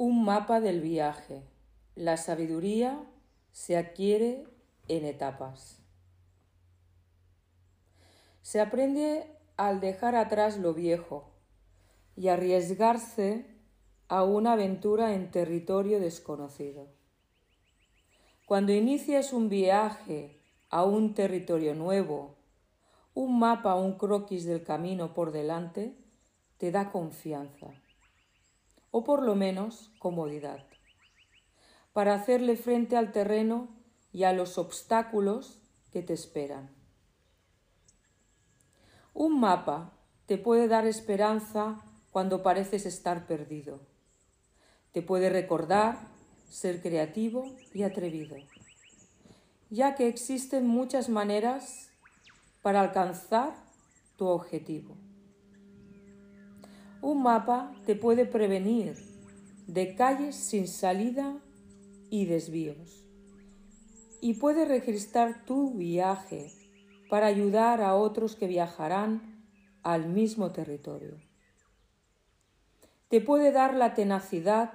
Un mapa del viaje. La sabiduría se adquiere en etapas. Se aprende al dejar atrás lo viejo y arriesgarse a una aventura en territorio desconocido. Cuando inicias un viaje a un territorio nuevo, un mapa un croquis del camino por delante te da confianza, o por lo menos comodidad, para hacerle frente al terreno y a los obstáculos que te esperan. Un mapa te puede dar esperanza cuando pareces estar perdido. Te puede recordar ser creativo y atrevido, ya que existen muchas maneras para alcanzar tu objetivo. Un mapa te puede prevenir de calles sin salida y desvíos y puede registrar tu viaje para ayudar a otros que viajarán al mismo territorio. Te puede dar la tenacidad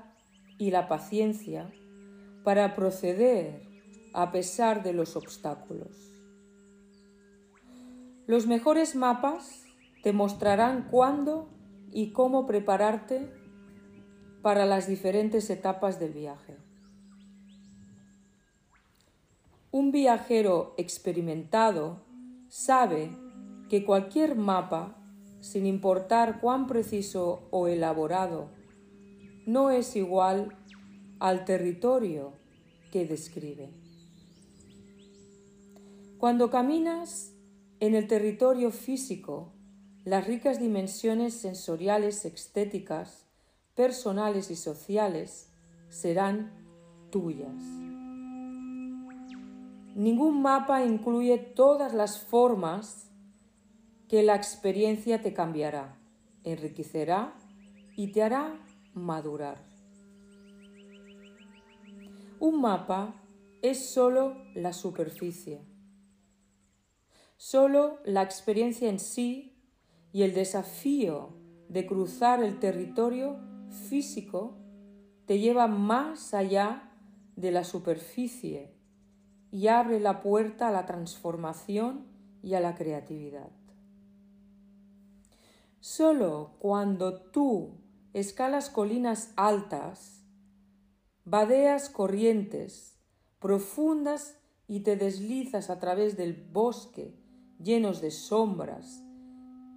y la paciencia para proceder a pesar de los obstáculos. Los mejores mapas te mostrarán cuándo y cómo prepararte para las diferentes etapas del viaje. Un viajero experimentado sabe que cualquier mapa, sin importar cuán preciso o elaborado no es igual al territorio que describe. Cuando caminas en el territorio físico, las ricas dimensiones sensoriales, estéticas, personales y sociales serán tuyas. Ningún mapa incluye todas las formas que la experiencia te cambiará, enriquecerá y te hará madurar. Un mapa es sólo la superficie, sólo la experiencia en sí y el desafío de cruzar el territorio físico te lleva más allá de la superficie y abre la puerta a la transformación y a la creatividad. Solo cuando tú escalas colinas altas, vadeas corrientes profundas y te deslizas a través del bosque llenos de sombras,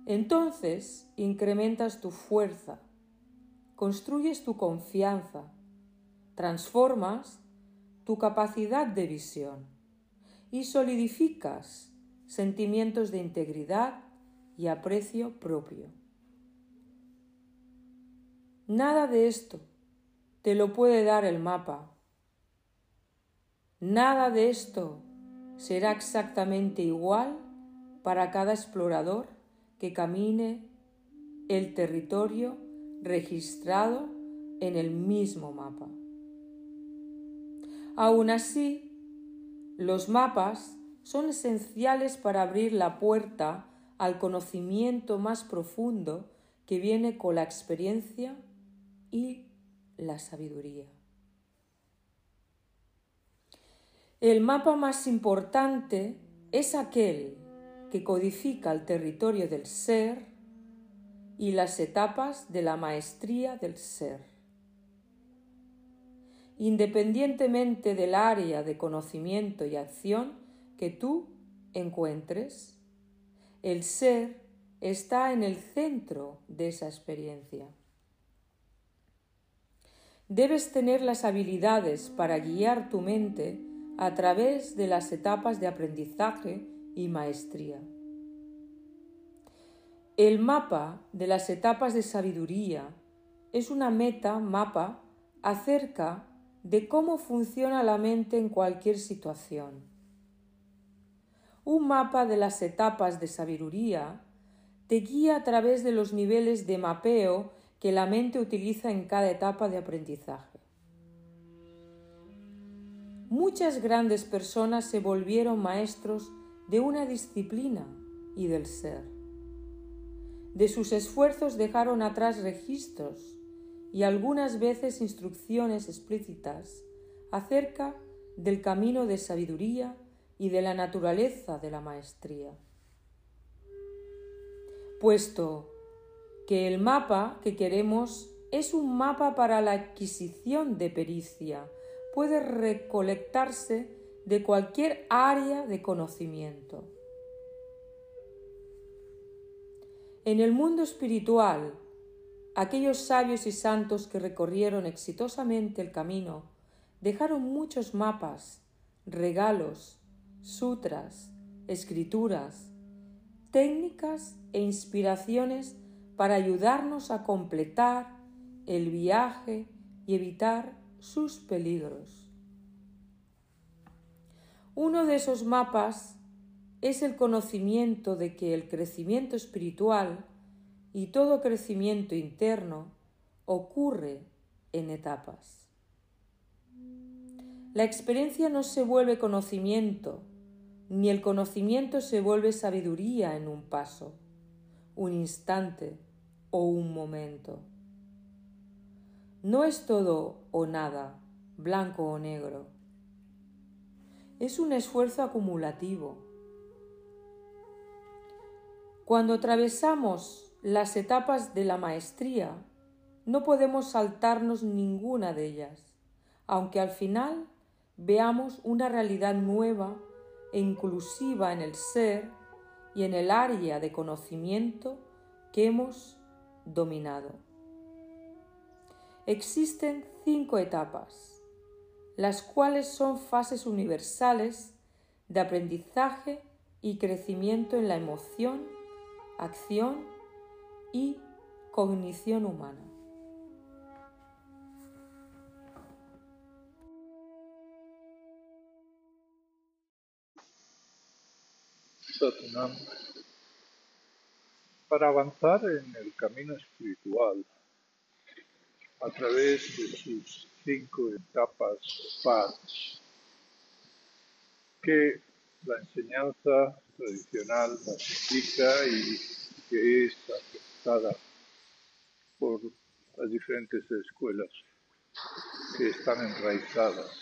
entonces incrementas tu fuerza, construyes tu confianza, transformas tu capacidad de visión y solidificas sentimientos de integridad y aprecio propio. Nada de esto te lo puede dar el mapa. Nada de esto será exactamente igual para cada explorador que camine el territorio registrado en el mismo mapa. Aún así, los mapas son esenciales para abrir la puerta al conocimiento más profundo que viene con la experiencia y la sabiduría. El mapa más importante es aquel que codifica el territorio del ser y las etapas de la maestría del ser. Independientemente del área de conocimiento y acción que tú encuentres, el ser está en el centro de esa experiencia. Debes tener las habilidades para guiar tu mente a través de las etapas de aprendizaje y maestría. El mapa de las etapas de sabiduría es una meta mapa acerca de cómo funciona la mente en cualquier situación. Un mapa de las etapas de sabiduría te guía a través de los niveles de mapeo que la mente utiliza en cada etapa de aprendizaje. Muchas grandes personas se volvieron maestros de una disciplina y del ser. De sus esfuerzos dejaron atrás registros y algunas veces instrucciones explícitas acerca del camino de sabiduría y de la naturaleza de la maestría. Puesto que el mapa que queremos es un mapa para la adquisición de pericia, puede recolectarse de cualquier área de conocimiento. En el mundo espiritual, aquellos sabios y santos que recorrieron exitosamente el camino dejaron muchos mapas, regalos, sutras, escrituras, técnicas e inspiraciones para ayudarnos a completar el viaje y evitar sus peligros. Uno de esos mapas es el conocimiento de que el crecimiento espiritual y todo crecimiento interno ocurre en etapas. La experiencia no se vuelve conocimiento, ni el conocimiento se vuelve sabiduría en un paso, un instante o un momento. No es todo o nada, blanco o negro. Es un esfuerzo acumulativo. Cuando atravesamos las etapas de la maestría, no podemos saltarnos ninguna de ellas, aunque al final veamos una realidad nueva e inclusiva en el ser y en el área de conocimiento que hemos dominado. Existen cinco etapas, las cuales son fases universales de aprendizaje y crecimiento en la emoción, acción y cognición humana. para avanzar en el camino espiritual a través de sus cinco etapas parts que la enseñanza tradicional nos indica y que es aceptada por las diferentes escuelas que están enraizadas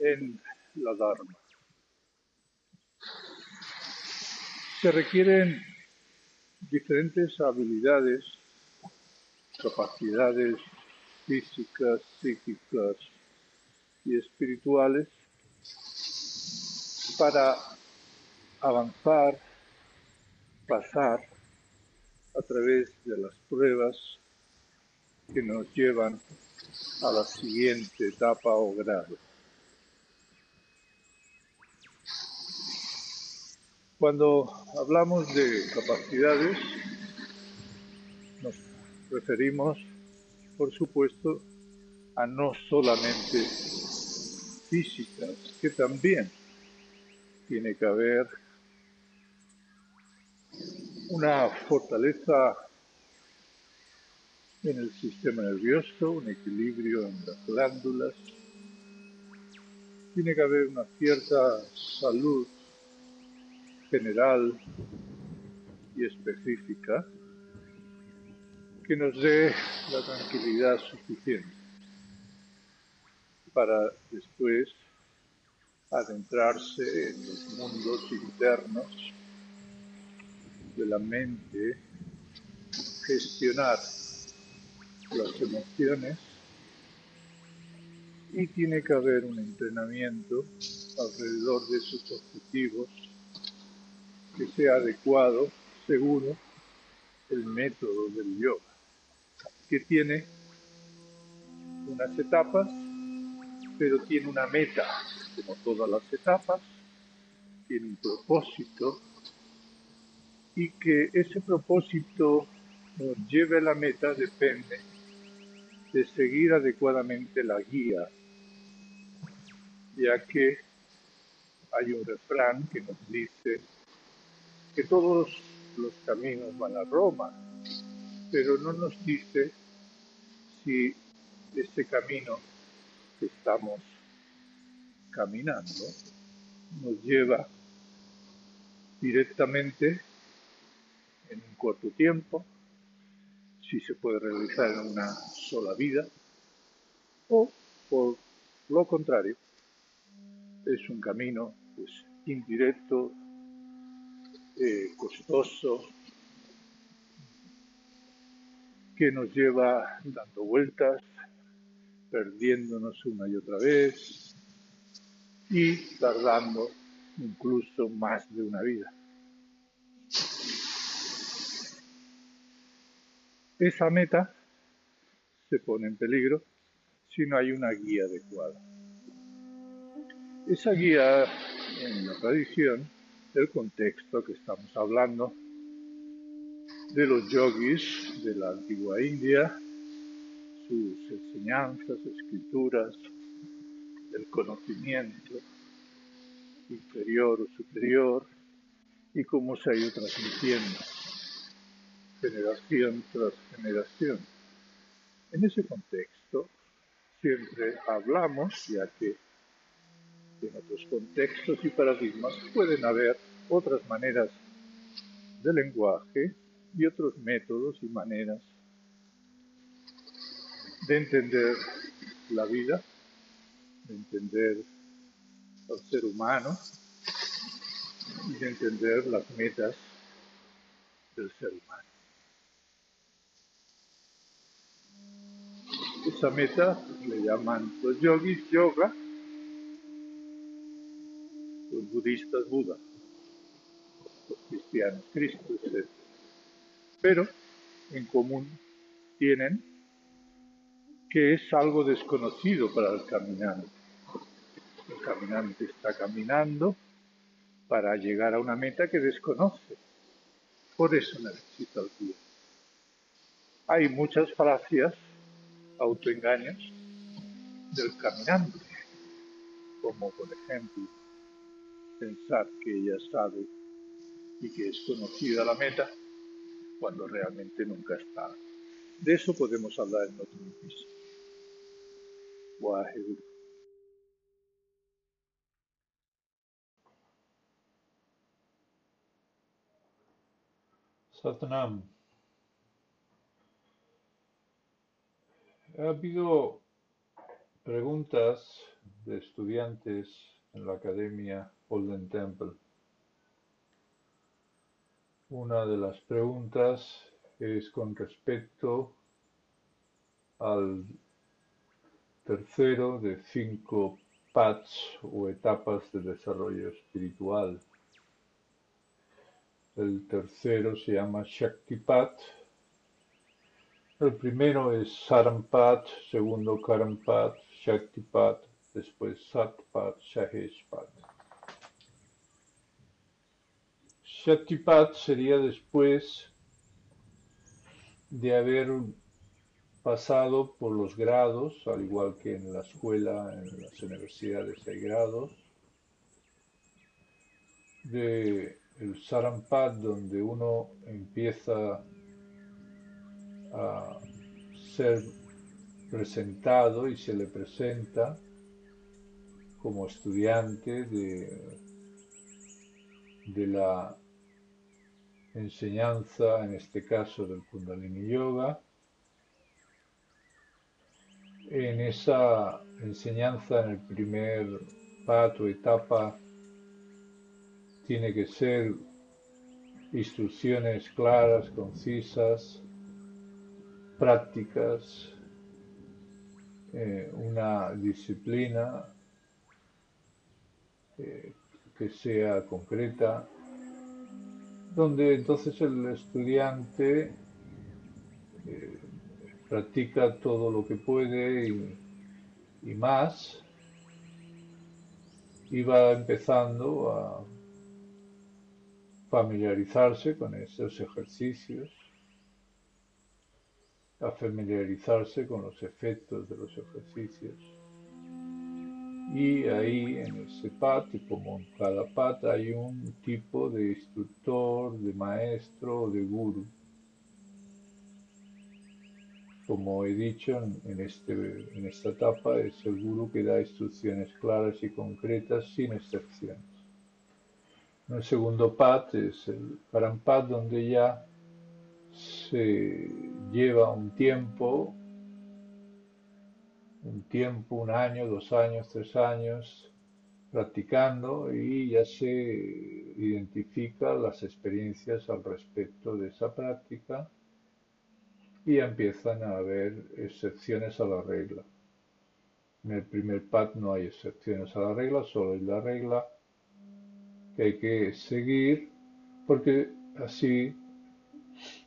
en la Dharma. Se requieren diferentes habilidades, capacidades físicas, psíquicas y espirituales para avanzar, pasar a través de las pruebas que nos llevan a la siguiente etapa o grado. Cuando hablamos de capacidades, nos referimos, por supuesto, a no solamente físicas, que también tiene que haber una fortaleza en el sistema nervioso, un equilibrio en las glándulas, tiene que haber una cierta salud general y específica que nos dé la tranquilidad suficiente para después adentrarse en los mundos internos de la mente, gestionar las emociones y tiene que haber un entrenamiento alrededor de sus objetivos que sea adecuado, seguro, el método del yoga, que tiene unas etapas, pero tiene una meta, como todas las etapas, tiene un propósito, y que ese propósito nos lleve a la meta depende de seguir adecuadamente la guía, ya que hay un refrán que nos dice que todos los caminos van a Roma, pero no nos dice si este camino que estamos caminando nos lleva directamente en un corto tiempo, si se puede realizar en una sola vida, o por lo contrario, es un camino pues, indirecto, eh, costoso, que nos lleva dando vueltas, perdiéndonos una y otra vez y tardando incluso más de una vida. Esa meta se pone en peligro si no hay una guía adecuada. Esa guía en la tradición, el contexto que estamos hablando, de los yogis de la antigua India, sus enseñanzas, escrituras, el conocimiento inferior o superior y cómo se ha ido transmitiendo generación tras generación. En ese contexto siempre hablamos, ya que en otros contextos y paradigmas pueden haber otras maneras de lenguaje y otros métodos y maneras de entender la vida, de entender al ser humano y de entender las metas del ser humano. Esa meta le llaman los yogis yoga, los budistas Buda, los cristianos Cristo, etc pero en común tienen que es algo desconocido para el caminante. El caminante está caminando para llegar a una meta que desconoce. Por eso necesita el guía. Hay muchas falacias, autoengaños del caminante, como por ejemplo pensar que ella sabe y que es conocida la meta cuando realmente nunca está. De eso podemos hablar en otro episodio. Satnam. Ha habido preguntas de estudiantes en la Academia Golden Temple una de las preguntas es con respecto al tercero de cinco paths o etapas de desarrollo espiritual. El tercero se llama Shaktipat. El primero es Sarampat, segundo Karampat, Shaktipat, después Satpat, Shaheshpat. Shaktipat sería después de haber pasado por los grados, al igual que en la escuela, en las universidades hay grados, de el Sarampat, donde uno empieza a ser presentado y se le presenta como estudiante de, de la enseñanza, en este caso del Kundalini Yoga. En esa enseñanza, en el primer pato, etapa, tiene que ser instrucciones claras, concisas, prácticas, eh, una disciplina eh, que sea concreta, donde entonces el estudiante eh, practica todo lo que puede y, más y va empezando a familiarizarse con esos ejercicios, a familiarizarse con los efectos de los ejercicios y ahí en ese pat, como en cada pat, hay un tipo de instructor, de maestro de guru. Como he dicho, en, este, en esta etapa es el guru que da instrucciones claras y concretas sin excepciones. En el segundo pat es el parampat donde ya se lleva un tiempo, un tiempo, un año, dos años, tres años, practicando y ya se identifica las experiencias al respecto de esa práctica y empiezan a haber excepciones a la regla. En el primer pad no hay excepciones a la regla, solo hay la regla que hay que seguir porque así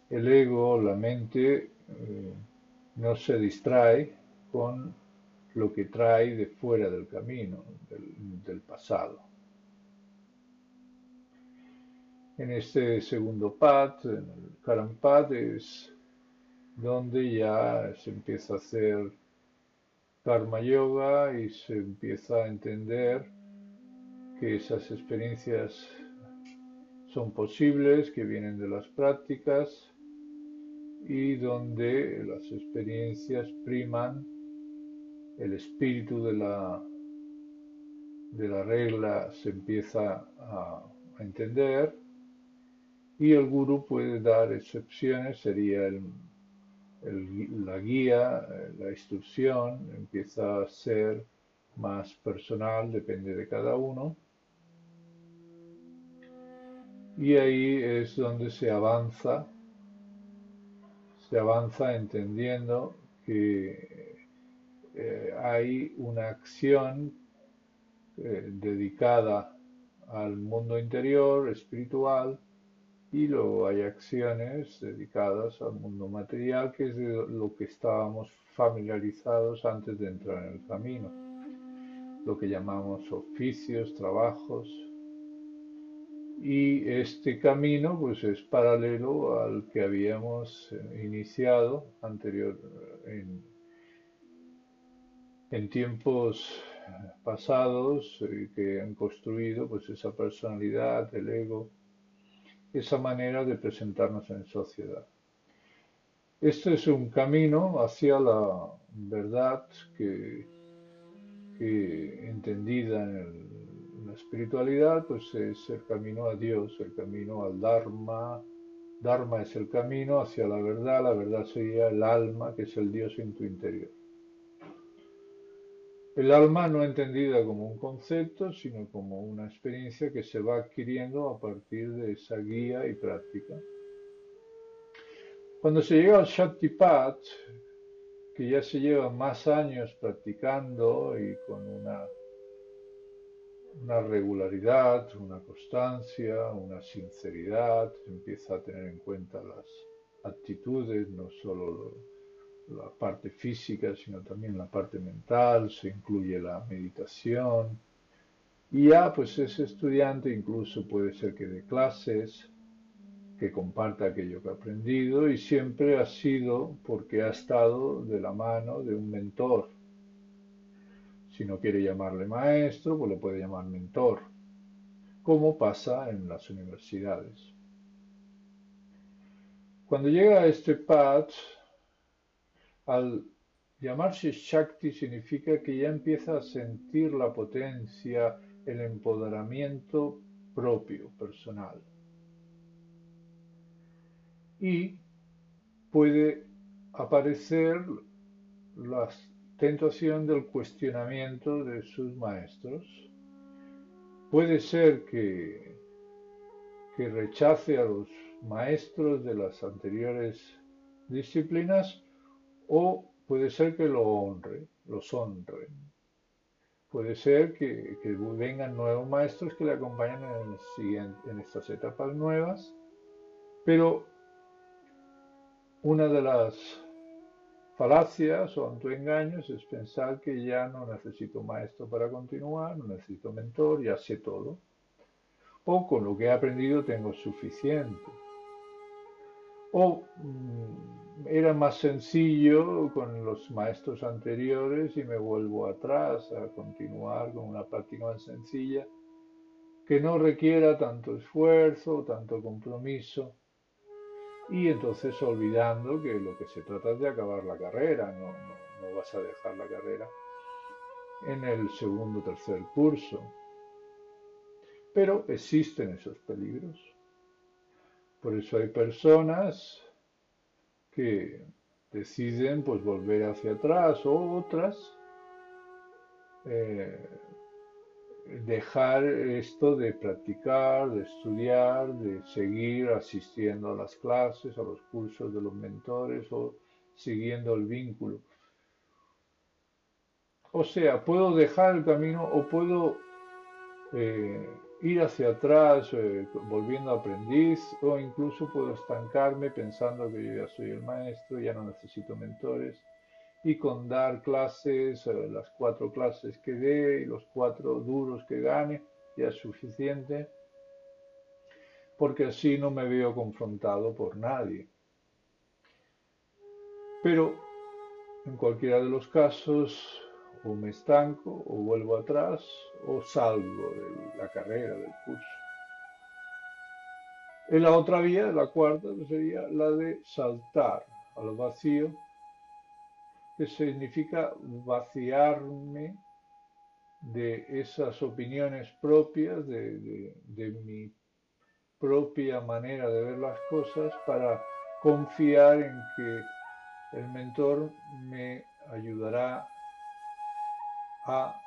el ego, la mente, eh, no se distrae con lo que trae de fuera del camino, del, pasado. En este segundo pad, en el Karam pad, es donde ya se empieza a hacer karma yoga y se empieza a entender que esas experiencias son posibles, que vienen de las prácticas y donde las experiencias priman el espíritu de la, de la regla se empieza a, entender y el guru puede dar excepciones, sería la guía, la instrucción, empieza a ser más personal, depende de cada uno. Y ahí es donde se avanza se avanza entendiendo que eh, hay una acción eh, dedicada al mundo interior, espiritual, y luego hay acciones dedicadas al mundo material, que es de lo que estábamos familiarizados antes de entrar en el camino, lo que llamamos oficios, trabajos, y este camino pues es paralelo al que habíamos eh, iniciado anterior en, en tiempos pasados eh, que han construido pues esa personalidad, el ego, esa manera de presentarnos en sociedad. Este es un camino hacia la verdad que, que entendida en el la espiritualidad pues es el camino a Dios, el camino al Dharma. Dharma es el camino hacia la verdad, la verdad sería el alma, que es el Dios en tu interior. El alma no entendida como un concepto, sino como una experiencia que se va adquiriendo a partir de esa guía y práctica. Cuando se llega al Shaktipat, que ya se lleva más años practicando y con una una regularidad, una constancia, una sinceridad, empieza a tener en cuenta las actitudes, no solo la parte física, sino también la parte mental, se incluye la meditación. Y ya, pues ese estudiante incluso puede ser que dé clases, que comparta aquello que ha aprendido y siempre ha sido porque ha estado de la mano de un mentor, si no quiere llamarle maestro, pues le puede llamar mentor, como pasa en las universidades. Cuando llega a este pad, al llamarse Shakti significa que ya empieza a sentir la potencia, el empoderamiento propio, personal. Y puede aparecer las tentación del cuestionamiento de sus maestros. Puede ser que, que rechace a los maestros de las anteriores disciplinas o puede ser que lo honre, los honre. Puede ser que, vengan nuevos maestros que le acompañen en estas etapas nuevas, pero una de las falacias o autoengaños es pensar que ya no necesito maestro para continuar, no necesito mentor, ya sé todo. O con lo que he aprendido tengo suficiente. O mm, era más sencillo con los maestros anteriores y me vuelvo atrás a continuar con una práctica más sencilla que no requiera tanto esfuerzo, tanto compromiso y entonces olvidando que lo que se trata es de acabar la carrera, no, no, vas a dejar la carrera en el segundo o tercer curso. Pero existen esos peligros. Por eso hay personas que deciden pues volver hacia atrás o otras eh, dejar esto de practicar, de estudiar, de seguir asistiendo a las clases, a los cursos de los mentores o siguiendo el vínculo. O sea, puedo dejar el camino o puedo eh, ir hacia atrás eh, volviendo aprendiz o incluso puedo estancarme pensando que yo ya soy el maestro, ya no necesito mentores y con dar clases, eh, las cuatro clases que dé y los cuatro duros que gane, ya es suficiente, porque así no me veo confrontado por nadie. Pero en cualquiera de los casos, o me estanco, o vuelvo atrás, o salgo de la carrera, del curso. En la otra vía, la cuarta, sería la de saltar al vacío que significa vaciarme de esas opiniones propias, de, mi propia manera de ver las cosas, para confiar en que el mentor me ayudará a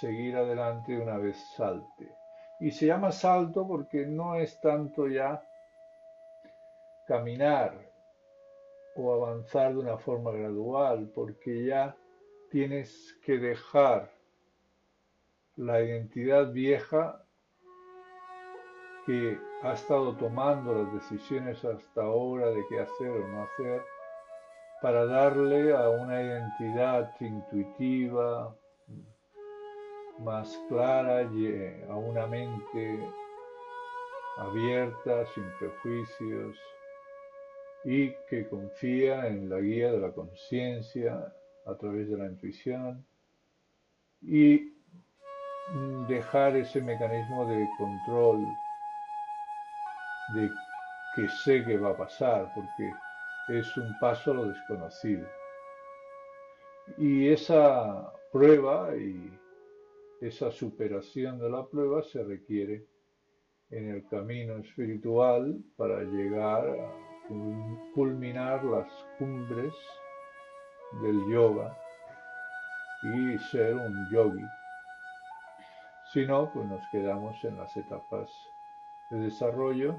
seguir adelante una vez salte. Y se llama salto porque no es tanto ya caminar, o avanzar de una forma gradual, porque ya tienes que dejar la identidad vieja que ha estado tomando las decisiones hasta ahora de qué hacer o no hacer, para darle a una identidad intuitiva, más clara, a una mente abierta, sin prejuicios, y que confía en la guía de la conciencia a través de la intuición y dejar ese mecanismo de control de que sé que va a pasar porque es un paso a lo desconocido. Y esa prueba y esa superación de la prueba se requiere en el camino espiritual para llegar a culminar las cumbres del yoga y ser un yogi. Si no, pues nos quedamos en las etapas de desarrollo,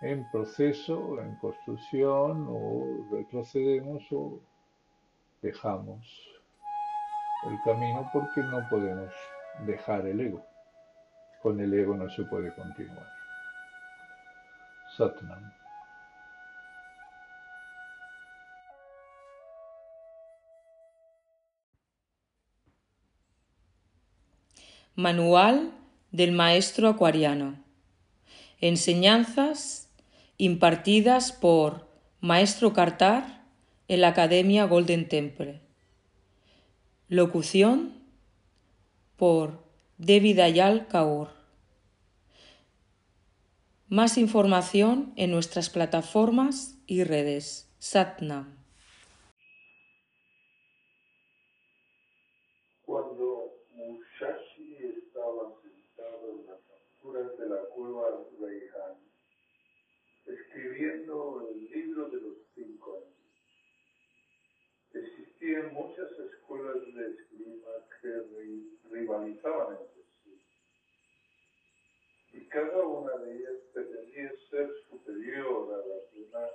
en proceso, en construcción, o retrocedemos o dejamos el camino porque no podemos dejar el ego. Con el ego no se puede continuar. Satnam. Manual del Maestro Acuariano. Enseñanzas impartidas por Maestro Cartar en la Academia Golden Temple. Locución por David Ayal Kaur. Más información en nuestras plataformas y redes. Satnam. Escribiendo el libro de los cinco años. Existían muchas escuelas de esgrima que rivalizaban entre sí. Y cada una de ellas pretendía ser superior a las demás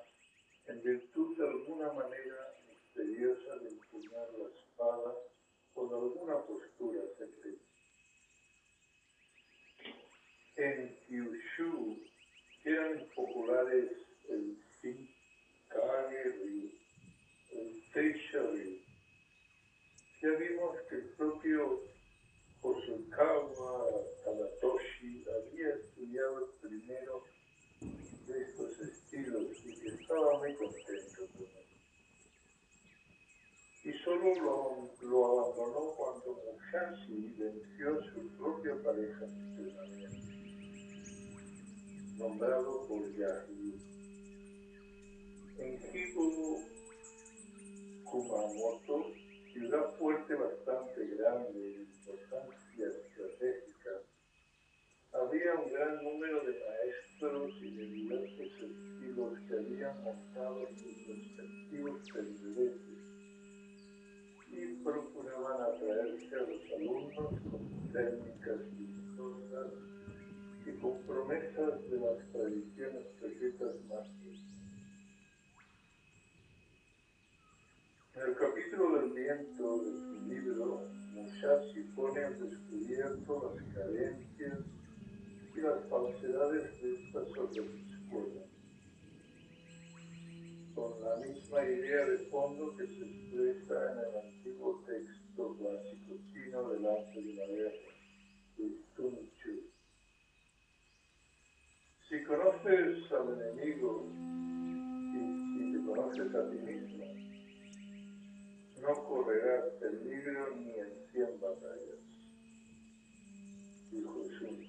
en virtud de alguna manera misteriosa de empuñar la espada con alguna postura secreta. En Kyushu eran populares el Shinkage el Teisha Ya vimos que el propio Hosokawa Tadatoshi había estudiado primero de estos estilos y que estaba muy contento con él. Y solo lo, lo abandonó cuando Musashi venció a su propia pareja nombrado por Yahoo. En Hibu Kumamoto, ciudad fuerte bastante grande de importancia estratégica, había un gran número de maestros y de diversos estilos que habían montado sus respectivos pendientes y procuraban atraerse a los alumnos con técnicas vistosas y con promesas de las tradiciones secretas más En el capítulo del viento de su libro, Musashi pone al descubierto las carencias y las falsedades de estas otras escuelas, con la misma idea de fondo que se expresa en el antiguo texto clásico chino del arte de la guerra, el Sun Chu. Si conoces al enemigo y si te conoces a ti mismo, no correrás peligro ni en cien batallas, dijo Sun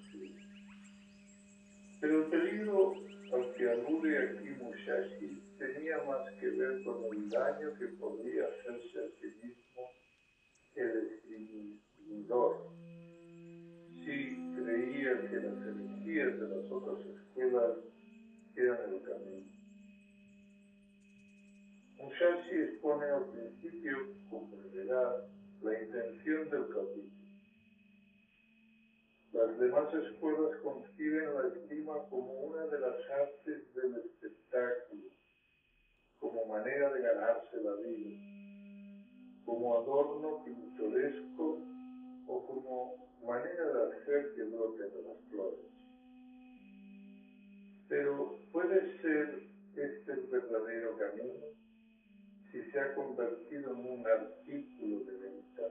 pero el peligro al que alude aquí Musashi tenía más que ver con el daño que podría hacerse a sí mismo el escribidor si creía que las energías de las otras escuelas eran el camino. Musashi expone al principio, como verdad, la intención del capítulo las demás escuelas conciben la estima como una de las artes del espectáculo, como manera de ganarse la vida, como adorno pintoresco o como manera de hacer que broten las flores. Pero ¿puede ser este el verdadero camino si se ha convertido en un artículo de venta?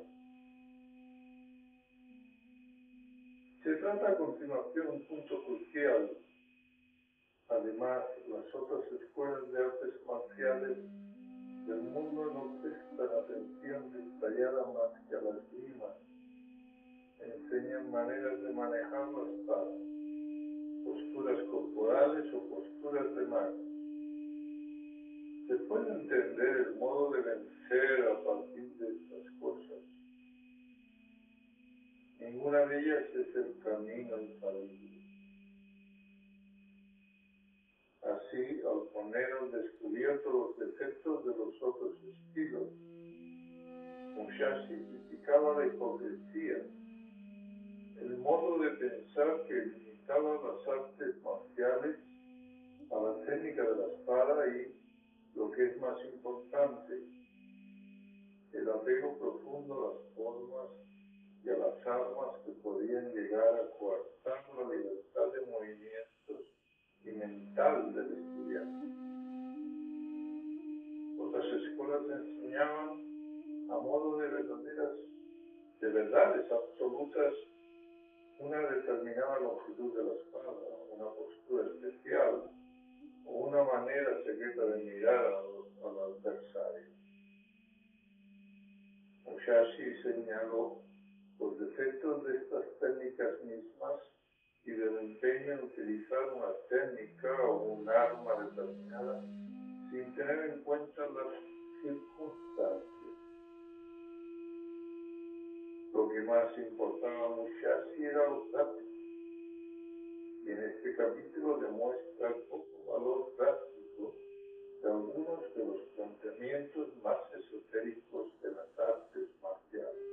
Se trata a continuación un punto crucial. Además, las otras escuelas de artes marciales del mundo no prestan atención detallada más que a la esgrima. Enseñan maneras de manejar la espada, posturas corporales o posturas de mano. Se puede entender el modo de vencer a partir de estas cosas Ninguna de ellas es el camino infalible. Así, al poner al descubierto los defectos de los otros estilos, Mushashi criticaba la hipocresía, el modo de pensar que limitaba las artes marciales a la técnica de la espada y, lo que es más importante, el apego profundo a las formas y a las armas que podían llegar a coartar la libertad de movimientos y mental del estudiante. Otras escuelas enseñaban a modo de verdaderas, de verdades absolutas, una determinada longitud de la espada, una postura especial o una manera secreta de mirar al, adversario. Mushashi señaló los defectos de estas técnicas mismas y del empeño en utilizar una técnica o un arma determinada sin tener en cuenta las circunstancias. que más importaba Musashi era los datos. Y en este capítulo demuestra el poco valor práctico de algunos de los planteamientos más esotéricos de las artes marciales.